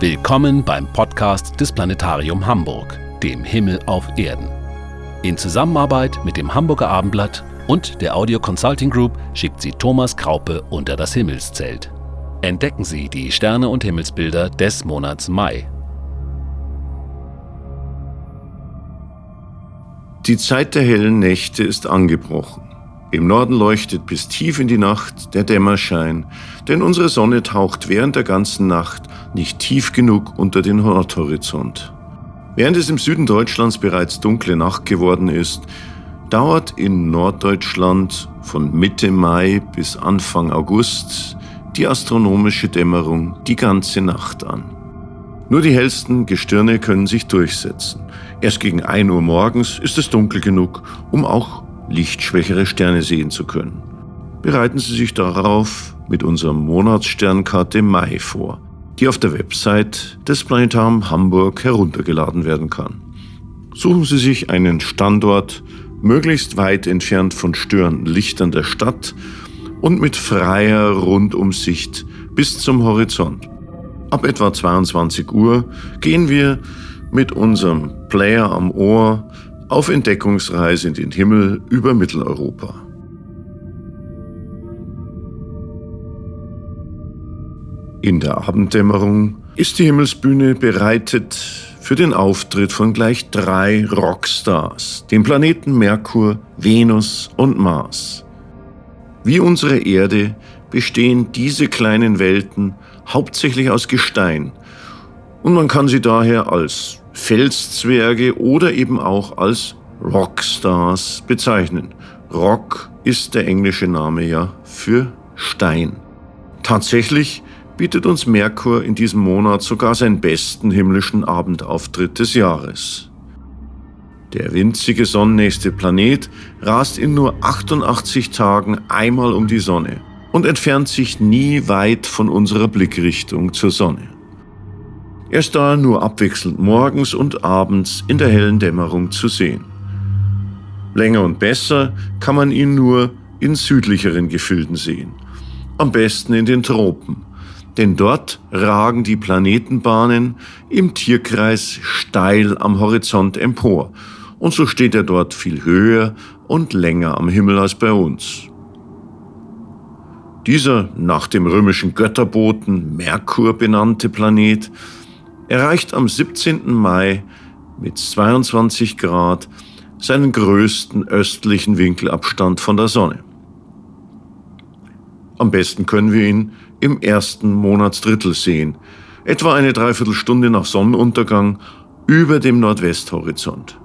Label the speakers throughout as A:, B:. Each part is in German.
A: Willkommen beim Podcast des Planetarium Hamburg, dem Himmel auf Erden. In Zusammenarbeit mit dem Hamburger Abendblatt und der Audio Consulting Group schickt sie Thomas Kraupe unter das Himmelszelt. Entdecken Sie die Sterne und Himmelsbilder des Monats Mai.
B: Die Zeit der hellen Nächte ist angebrochen. Im Norden leuchtet bis tief in die Nacht der Dämmerschein, denn unsere Sonne taucht während der ganzen Nacht nicht tief genug unter den Nordhorizont. Während es im Süden Deutschlands bereits dunkle Nacht geworden ist, dauert in Norddeutschland von Mitte Mai bis Anfang August die astronomische Dämmerung die ganze Nacht an. Nur die hellsten Gestirne können sich durchsetzen. Erst gegen 1 Uhr morgens ist es dunkel genug, um auch lichtschwächere Sterne sehen zu können. Bereiten Sie sich darauf mit unserer Monatssternkarte Mai vor, die auf der Website des Planetarium Hamburg heruntergeladen werden kann. Suchen Sie sich einen Standort möglichst weit entfernt von störenden Lichtern der Stadt und mit freier Rundumsicht bis zum Horizont. Ab etwa 22 Uhr gehen wir mit unserem Player am Ohr auf Entdeckungsreise in den Himmel über Mitteleuropa. In der Abenddämmerung ist die Himmelsbühne bereitet für den Auftritt von gleich drei Rockstars, den Planeten Merkur, Venus und Mars. Wie unsere Erde bestehen diese kleinen Welten hauptsächlich aus Gestein und man kann sie daher als Felszwerge oder eben auch als Rockstars bezeichnen. Rock ist der englische Name ja für Stein. Tatsächlich bietet uns Merkur in diesem Monat sogar seinen besten himmlischen Abendauftritt des Jahres. Der winzige sonnennächste Planet rast in nur 88 Tagen einmal um die Sonne und entfernt sich nie weit von unserer Blickrichtung zur Sonne. Er ist da nur abwechselnd morgens und abends in der hellen Dämmerung zu sehen. Länger und besser kann man ihn nur in südlicheren Gefilden sehen. Am besten in den Tropen, denn dort ragen die Planetenbahnen im Tierkreis steil am Horizont empor und so steht er dort viel höher und länger am Himmel als bei uns. Dieser nach dem römischen Götterboten Merkur benannte Planet erreicht am 17. Mai mit 22 Grad seinen größten östlichen Winkelabstand von der Sonne. Am besten können wir ihn im ersten Monatsdrittel sehen, etwa eine Dreiviertelstunde nach Sonnenuntergang über dem Nordwesthorizont.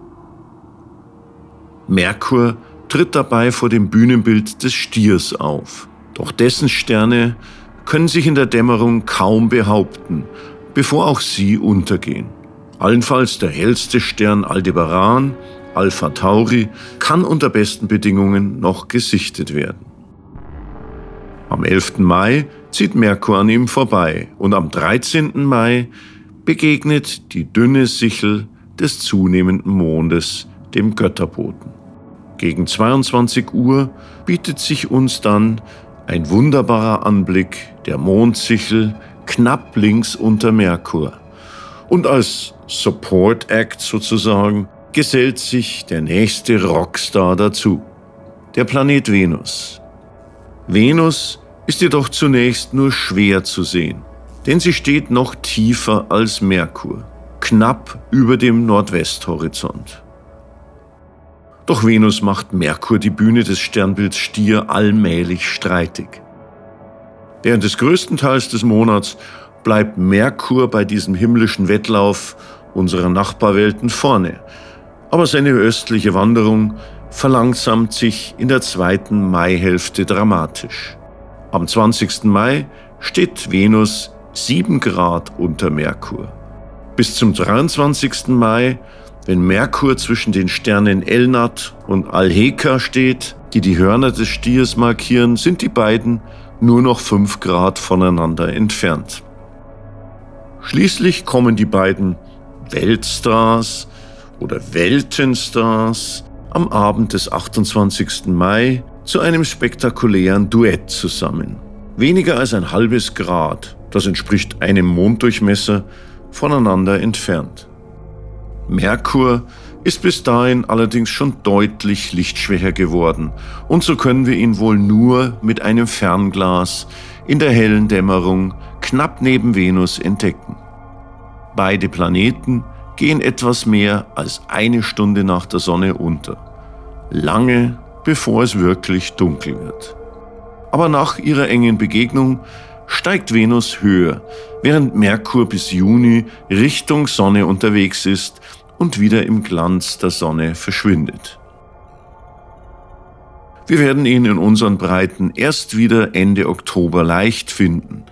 B: Merkur tritt dabei vor dem Bühnenbild des Stiers auf, doch dessen Sterne können sich in der Dämmerung kaum behaupten bevor auch sie untergehen. Allenfalls der hellste Stern Aldebaran, Alpha Tauri, kann unter besten Bedingungen noch gesichtet werden. Am 11. Mai zieht Merkur an ihm vorbei und am 13. Mai begegnet die dünne Sichel des zunehmenden Mondes dem Götterboten. Gegen 22 Uhr bietet sich uns dann ein wunderbarer Anblick der Mondsichel knapp links unter Merkur. Und als Support Act sozusagen gesellt sich der nächste Rockstar dazu, der Planet Venus. Venus ist jedoch zunächst nur schwer zu sehen, denn sie steht noch tiefer als Merkur, knapp über dem Nordwesthorizont. Doch Venus macht Merkur die Bühne des Sternbilds Stier allmählich streitig. Während des größten Teils des Monats bleibt Merkur bei diesem himmlischen Wettlauf unserer Nachbarwelten vorne. Aber seine östliche Wanderung verlangsamt sich in der zweiten Maihälfte dramatisch. Am 20. Mai steht Venus 7 Grad unter Merkur. Bis zum 23. Mai, wenn Merkur zwischen den Sternen Elnat und Alheka steht, die die Hörner des Stiers markieren, sind die beiden nur noch fünf Grad voneinander entfernt. Schließlich kommen die beiden Weltstars oder Weltenstars am Abend des 28. Mai zu einem spektakulären Duett zusammen. Weniger als ein halbes Grad, das entspricht einem Monddurchmesser, voneinander entfernt. Merkur ist bis dahin allerdings schon deutlich lichtschwächer geworden und so können wir ihn wohl nur mit einem Fernglas in der hellen Dämmerung knapp neben Venus entdecken. Beide Planeten gehen etwas mehr als eine Stunde nach der Sonne unter. Lange bevor es wirklich dunkel wird. Aber nach ihrer engen Begegnung steigt Venus höher, während Merkur bis Juni Richtung Sonne unterwegs ist und wieder im Glanz der Sonne verschwindet. Wir werden ihn in unseren Breiten erst wieder Ende Oktober leicht finden,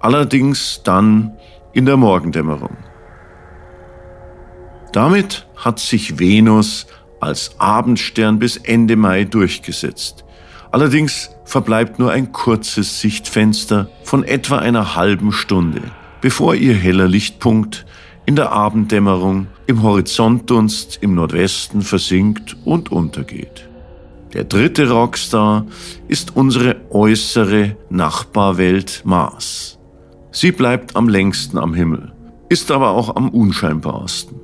B: allerdings dann in der Morgendämmerung. Damit hat sich Venus als Abendstern bis Ende Mai durchgesetzt. Allerdings verbleibt nur ein kurzes Sichtfenster von etwa einer halben Stunde, bevor ihr heller Lichtpunkt in der Abenddämmerung im Horizontdunst im Nordwesten versinkt und untergeht. Der dritte Rockstar ist unsere äußere Nachbarwelt Mars. Sie bleibt am längsten am Himmel, ist aber auch am unscheinbarsten.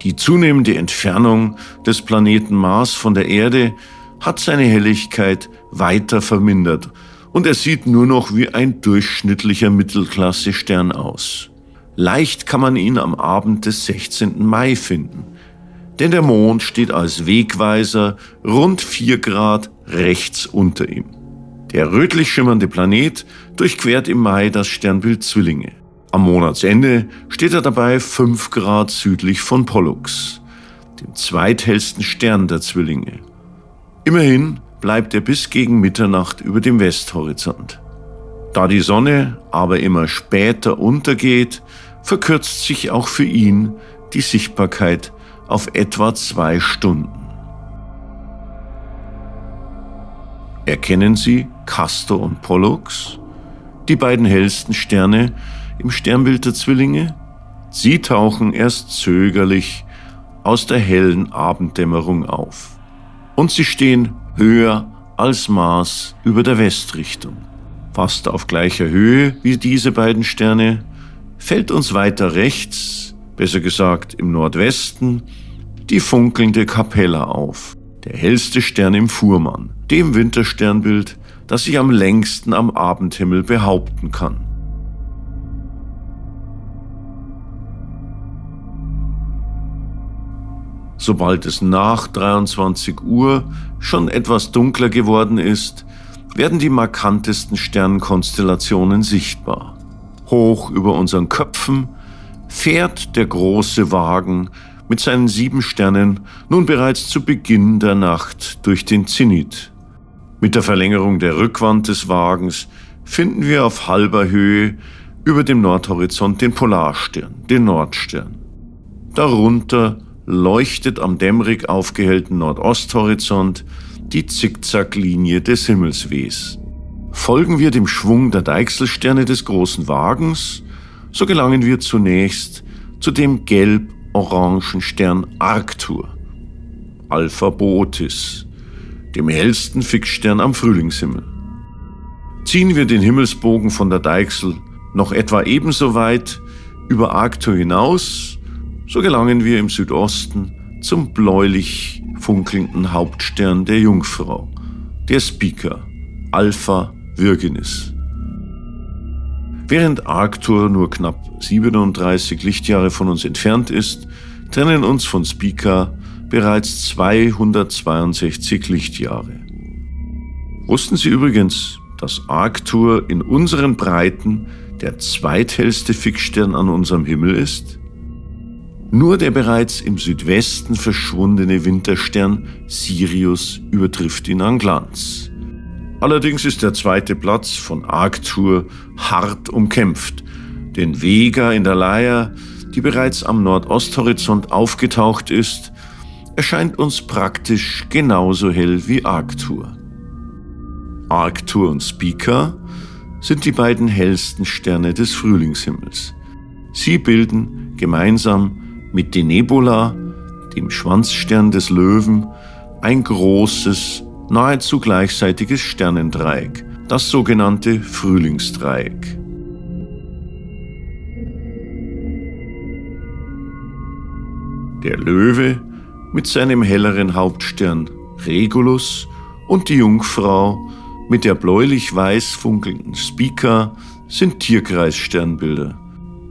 B: Die zunehmende Entfernung des Planeten Mars von der Erde hat seine Helligkeit weiter vermindert und er sieht nur noch wie ein durchschnittlicher Mittelklasse-Stern aus. Leicht kann man ihn am Abend des 16. Mai finden, denn der Mond steht als Wegweiser rund 4 Grad rechts unter ihm. Der rötlich schimmernde Planet durchquert im Mai das Sternbild Zwillinge. Am Monatsende steht er dabei 5 Grad südlich von Pollux, dem zweithellsten Stern der Zwillinge. Immerhin bleibt er bis gegen Mitternacht über dem Westhorizont. Da die Sonne aber immer später untergeht, verkürzt sich auch für ihn die Sichtbarkeit auf etwa zwei Stunden. Erkennen Sie Castor und Pollux, die beiden hellsten Sterne, im Sternbild der Zwillinge? Sie tauchen erst zögerlich aus der hellen Abenddämmerung auf. Und sie stehen höher als Mars über der Westrichtung. Fast auf gleicher Höhe wie diese beiden Sterne fällt uns weiter rechts, besser gesagt im Nordwesten, die funkelnde Kapella auf, der hellste Stern im Fuhrmann, dem Wintersternbild, das sich am längsten am Abendhimmel behaupten kann. Sobald es nach 23 Uhr schon etwas dunkler geworden ist, werden die markantesten Sternkonstellationen sichtbar. Hoch über unseren Köpfen fährt der große Wagen mit seinen sieben Sternen nun bereits zu Beginn der Nacht durch den Zenit. Mit der Verlängerung der Rückwand des Wagens finden wir auf halber Höhe über dem Nordhorizont den Polarstern, den Nordstern. Darunter leuchtet am dämmerig aufgehellten Nordosthorizont die Zickzacklinie des Himmelswehs. Folgen wir dem Schwung der Deichselsterne des großen Wagens, so gelangen wir zunächst zu dem gelb-orangen Stern Arctur, Alpha Botis, dem hellsten Fixstern am Frühlingshimmel. Ziehen wir den Himmelsbogen von der Deichsel noch etwa ebenso weit über Arctur hinaus, so gelangen wir im Südosten zum bläulich funkelnden Hauptstern der Jungfrau, der Speaker, Alpha Virginis. Während Arctur nur knapp 37 Lichtjahre von uns entfernt ist, trennen uns von Spica bereits 262 Lichtjahre. Wussten Sie übrigens, dass Arctur in unseren Breiten der zweithellste Fixstern an unserem Himmel ist? Nur der bereits im Südwesten verschwundene Winterstern Sirius übertrifft ihn an Glanz. Allerdings ist der zweite Platz von Arctur hart umkämpft, denn Vega in der Leier, die bereits am Nordosthorizont aufgetaucht ist, erscheint uns praktisch genauso hell wie Arctur. Arctur und Spica sind die beiden hellsten Sterne des Frühlingshimmels. Sie bilden gemeinsam mit den Nebula, dem Schwanzstern des Löwen, ein großes, nahezu gleichseitiges Sternendreieck, das sogenannte Frühlingsdreieck. Der Löwe mit seinem helleren Hauptstern Regulus und die Jungfrau mit der bläulich-weiß funkelnden Spica sind Tierkreissternbilder,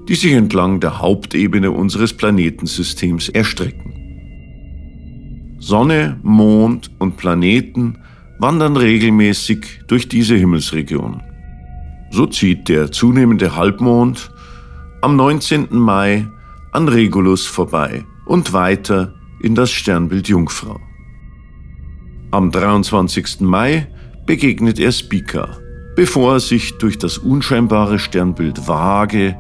B: die sich entlang der Hauptebene unseres Planetensystems erstrecken. Sonne, Mond und Planeten wandern regelmäßig durch diese Himmelsregion. So zieht der zunehmende Halbmond am 19. Mai an Regulus vorbei und weiter in das Sternbild Jungfrau. Am 23. Mai begegnet er Spica, bevor er sich durch das unscheinbare Sternbild Waage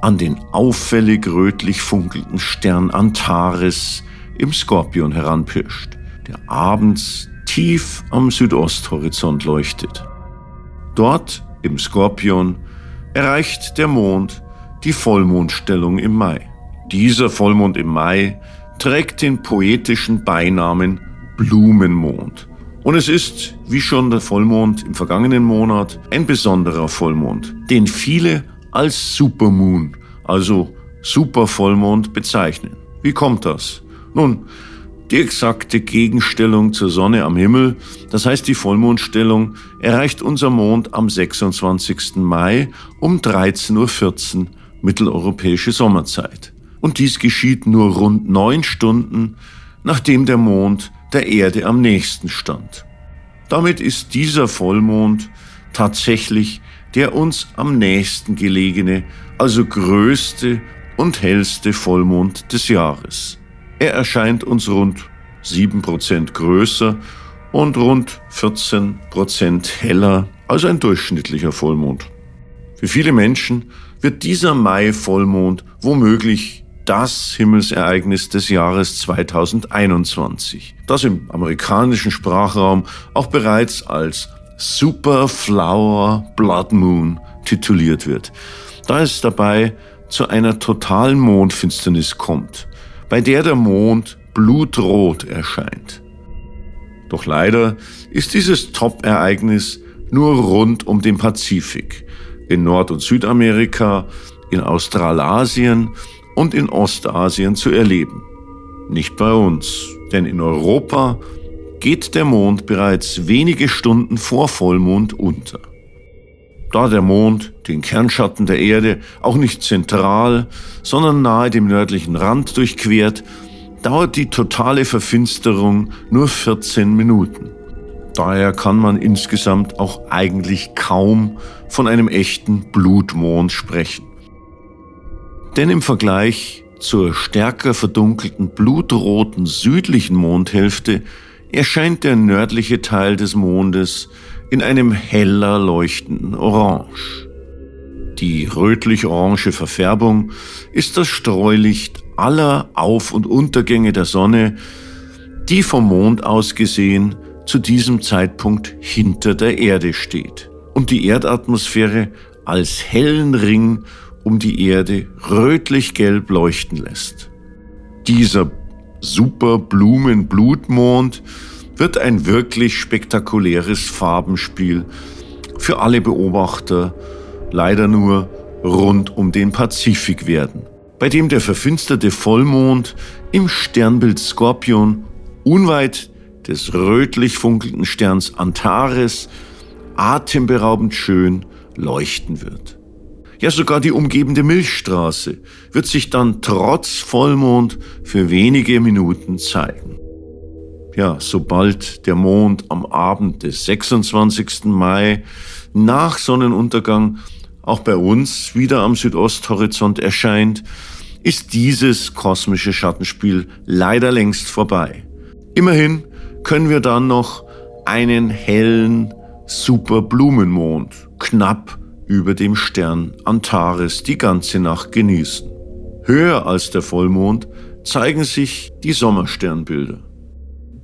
B: an den auffällig rötlich funkelnden Stern Antares im Skorpion heranpirscht, der abends tief am Südosthorizont leuchtet. Dort im Skorpion erreicht der Mond die Vollmondstellung im Mai. Dieser Vollmond im Mai trägt den poetischen Beinamen Blumenmond. Und es ist, wie schon der Vollmond im vergangenen Monat, ein besonderer Vollmond, den viele als Supermoon, also Supervollmond bezeichnen. Wie kommt das? Nun, die exakte Gegenstellung zur Sonne am Himmel, das heißt die Vollmondstellung, erreicht unser Mond am 26. Mai um 13.14 Uhr mitteleuropäische Sommerzeit. Und dies geschieht nur rund neun Stunden, nachdem der Mond der Erde am nächsten stand. Damit ist dieser Vollmond tatsächlich der uns am nächsten gelegene, also größte und hellste Vollmond des Jahres. Er erscheint uns rund 7% größer und rund 14% heller als ein durchschnittlicher Vollmond. Für viele Menschen wird dieser Mai-Vollmond womöglich das Himmelsereignis des Jahres 2021, das im amerikanischen Sprachraum auch bereits als Super Flower Blood Moon tituliert wird, da es dabei zu einer totalen Mondfinsternis kommt, bei der der Mond blutrot erscheint. Doch leider ist dieses Top-Ereignis nur rund um den Pazifik, in Nord- und Südamerika, in Australasien und in Ostasien zu erleben. Nicht bei uns, denn in Europa geht der Mond bereits wenige Stunden vor Vollmond unter. Da der Mond den Kernschatten der Erde auch nicht zentral, sondern nahe dem nördlichen Rand durchquert, dauert die totale Verfinsterung nur 14 Minuten. Daher kann man insgesamt auch eigentlich kaum von einem echten Blutmond sprechen. Denn im Vergleich zur stärker verdunkelten blutroten südlichen Mondhälfte erscheint der nördliche Teil des Mondes in einem heller leuchtenden Orange. Die rötlich-orange Verfärbung ist das Streulicht aller Auf- und Untergänge der Sonne, die vom Mond aus gesehen zu diesem Zeitpunkt hinter der Erde steht und die Erdatmosphäre als hellen Ring um die Erde rötlich-gelb leuchten lässt. Dieser Superblumen-Blutmond wird ein wirklich spektakuläres Farbenspiel für alle Beobachter leider nur rund um den Pazifik werden, bei dem der verfinsterte Vollmond im Sternbild Skorpion unweit des rötlich funkelnden Sterns Antares atemberaubend schön leuchten wird. Ja, sogar die umgebende Milchstraße wird sich dann trotz Vollmond für wenige Minuten zeigen. Ja, sobald der Mond am Abend des 26. Mai nach Sonnenuntergang auch bei uns wieder am Südosthorizont erscheint, ist dieses kosmische Schattenspiel leider längst vorbei. Immerhin können wir dann noch einen hellen Superblumenmond knapp über dem Stern Antares die ganze Nacht genießen. Höher als der Vollmond zeigen sich die Sommersternbilder.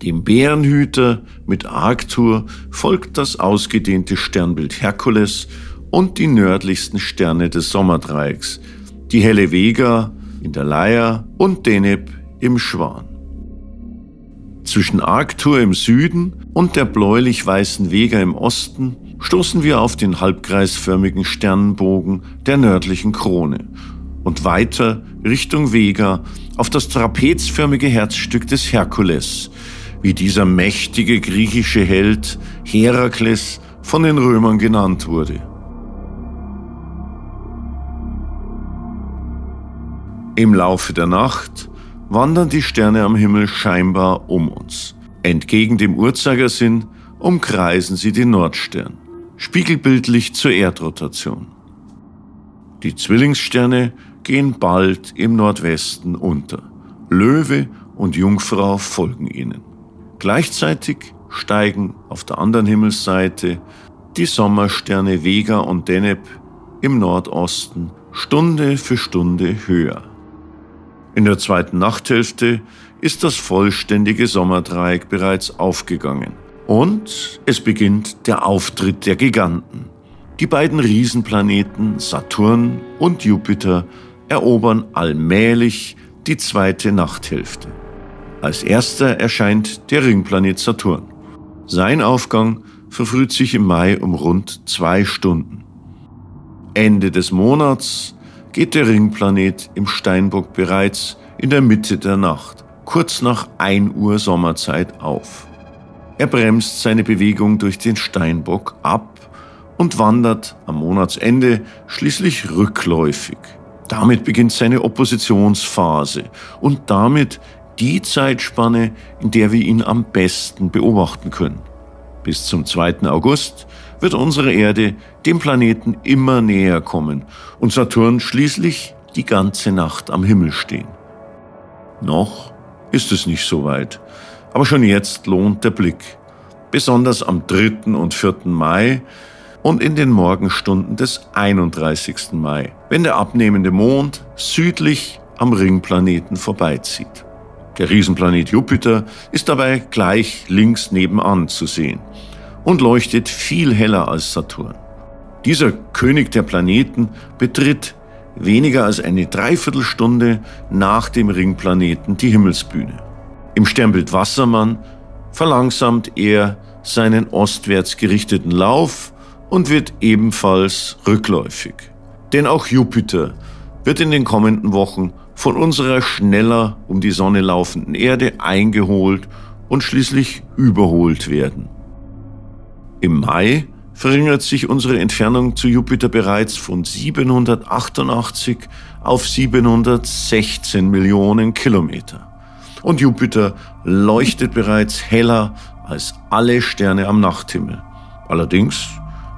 B: Dem Bärenhüter mit Arctur folgt das ausgedehnte Sternbild Herkules und die nördlichsten Sterne des Sommerdreiecks, die helle Vega in der Leier und Deneb im Schwan. Zwischen Arctur im Süden und der bläulich-weißen Vega im Osten stoßen wir auf den halbkreisförmigen Sternenbogen der nördlichen Krone und weiter Richtung Vega auf das trapezförmige Herzstück des Herkules, wie dieser mächtige griechische Held Herakles von den Römern genannt wurde. Im Laufe der Nacht wandern die Sterne am Himmel scheinbar um uns. Entgegen dem Uhrzeigersinn umkreisen sie den Nordstern, spiegelbildlich zur Erdrotation. Die Zwillingssterne gehen bald im Nordwesten unter. Löwe und Jungfrau folgen ihnen. Gleichzeitig steigen auf der anderen Himmelsseite die Sommersterne Vega und Deneb im Nordosten Stunde für Stunde höher. In der zweiten Nachthälfte ist das vollständige Sommerdreieck bereits aufgegangen. Und es beginnt der Auftritt der Giganten. Die beiden Riesenplaneten Saturn und Jupiter erobern allmählich die zweite Nachthälfte. Als erster erscheint der Ringplanet Saturn. Sein Aufgang verfrüht sich im Mai um rund zwei Stunden. Ende des Monats geht der Ringplanet im Steinbock bereits in der Mitte der Nacht, kurz nach 1 Uhr Sommerzeit auf. Er bremst seine Bewegung durch den Steinbock ab und wandert am Monatsende schließlich rückläufig. Damit beginnt seine Oppositionsphase und damit die Zeitspanne, in der wir ihn am besten beobachten können. Bis zum 2. August wird unsere Erde dem Planeten immer näher kommen und Saturn schließlich die ganze Nacht am Himmel stehen. Noch ist es nicht so weit, aber schon jetzt lohnt der Blick, besonders am 3. und 4. Mai und in den Morgenstunden des 31. Mai, wenn der abnehmende Mond südlich am Ringplaneten vorbeizieht. Der Riesenplanet Jupiter ist dabei gleich links nebenan zu sehen und leuchtet viel heller als Saturn. Dieser König der Planeten betritt weniger als eine Dreiviertelstunde nach dem Ringplaneten die Himmelsbühne. Im Sternbild Wassermann verlangsamt er seinen ostwärts gerichteten Lauf und wird ebenfalls rückläufig. Denn auch Jupiter wird in den kommenden Wochen von unserer schneller um die Sonne laufenden Erde eingeholt und schließlich überholt werden. Im Mai verringert sich unsere Entfernung zu Jupiter bereits von 788 auf 716 Millionen Kilometer. Und Jupiter leuchtet bereits heller als alle Sterne am Nachthimmel. Allerdings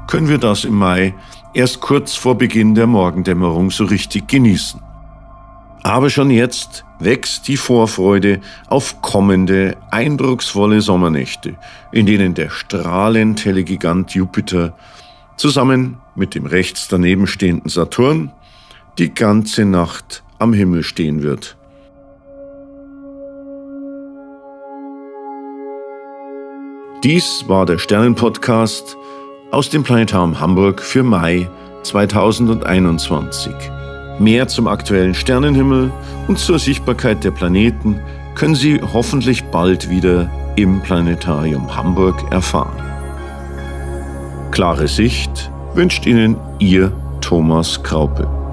B: können wir das im Mai erst kurz vor Beginn der Morgendämmerung so richtig genießen. Aber schon jetzt wächst die Vorfreude auf kommende, eindrucksvolle Sommernächte, in denen der strahlend helle Gigant Jupiter zusammen mit dem rechts daneben stehenden Saturn die ganze Nacht am Himmel stehen wird. Dies war der Sternenpodcast aus dem Planetarium Hamburg für Mai 2021. Mehr zum aktuellen Sternenhimmel und zur Sichtbarkeit der Planeten können Sie hoffentlich bald wieder im Planetarium Hamburg erfahren. Klare Sicht wünscht Ihnen Ihr Thomas Kraupe.